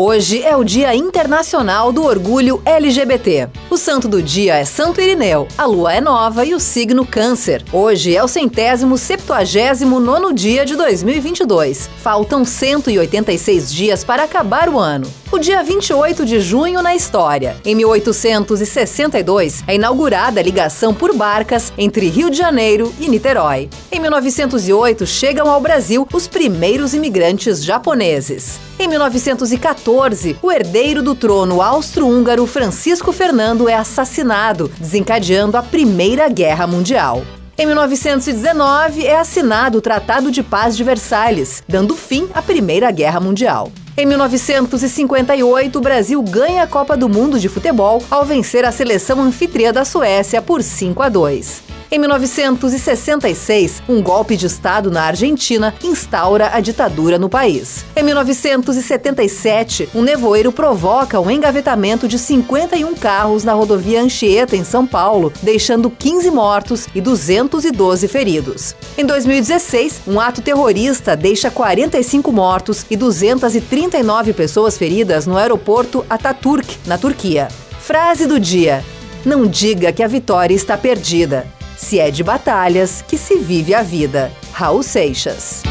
Hoje é o Dia Internacional do Orgulho LGBT. O santo do dia é Santo Irineu, a lua é nova e o signo Câncer. Hoje é o centésimo septuagésimo nono dia de 2022. Faltam 186 dias para acabar o ano. O dia 28 de junho na história. Em 1862, é inaugurada a ligação por barcas entre Rio de Janeiro e Niterói. Em 1908, chegam ao Brasil os primeiros imigrantes japoneses. Em 1914, o herdeiro do trono austro-húngaro Francisco Fernando é assassinado, desencadeando a Primeira Guerra Mundial. Em 1919, é assinado o Tratado de Paz de Versalhes, dando fim à Primeira Guerra Mundial. Em 1958, o Brasil ganha a Copa do Mundo de Futebol ao vencer a seleção anfitriã da Suécia por 5 a 2. Em 1966, um golpe de Estado na Argentina instaura a ditadura no país. Em 1977, um nevoeiro provoca um engavetamento de 51 carros na rodovia Anchieta, em São Paulo, deixando 15 mortos e 212 feridos. Em 2016, um ato terrorista deixa 45 mortos e 239 pessoas feridas no aeroporto Ataturk, na Turquia. Frase do dia: Não diga que a vitória está perdida. Se é de batalhas que se vive a vida. Raul Seixas.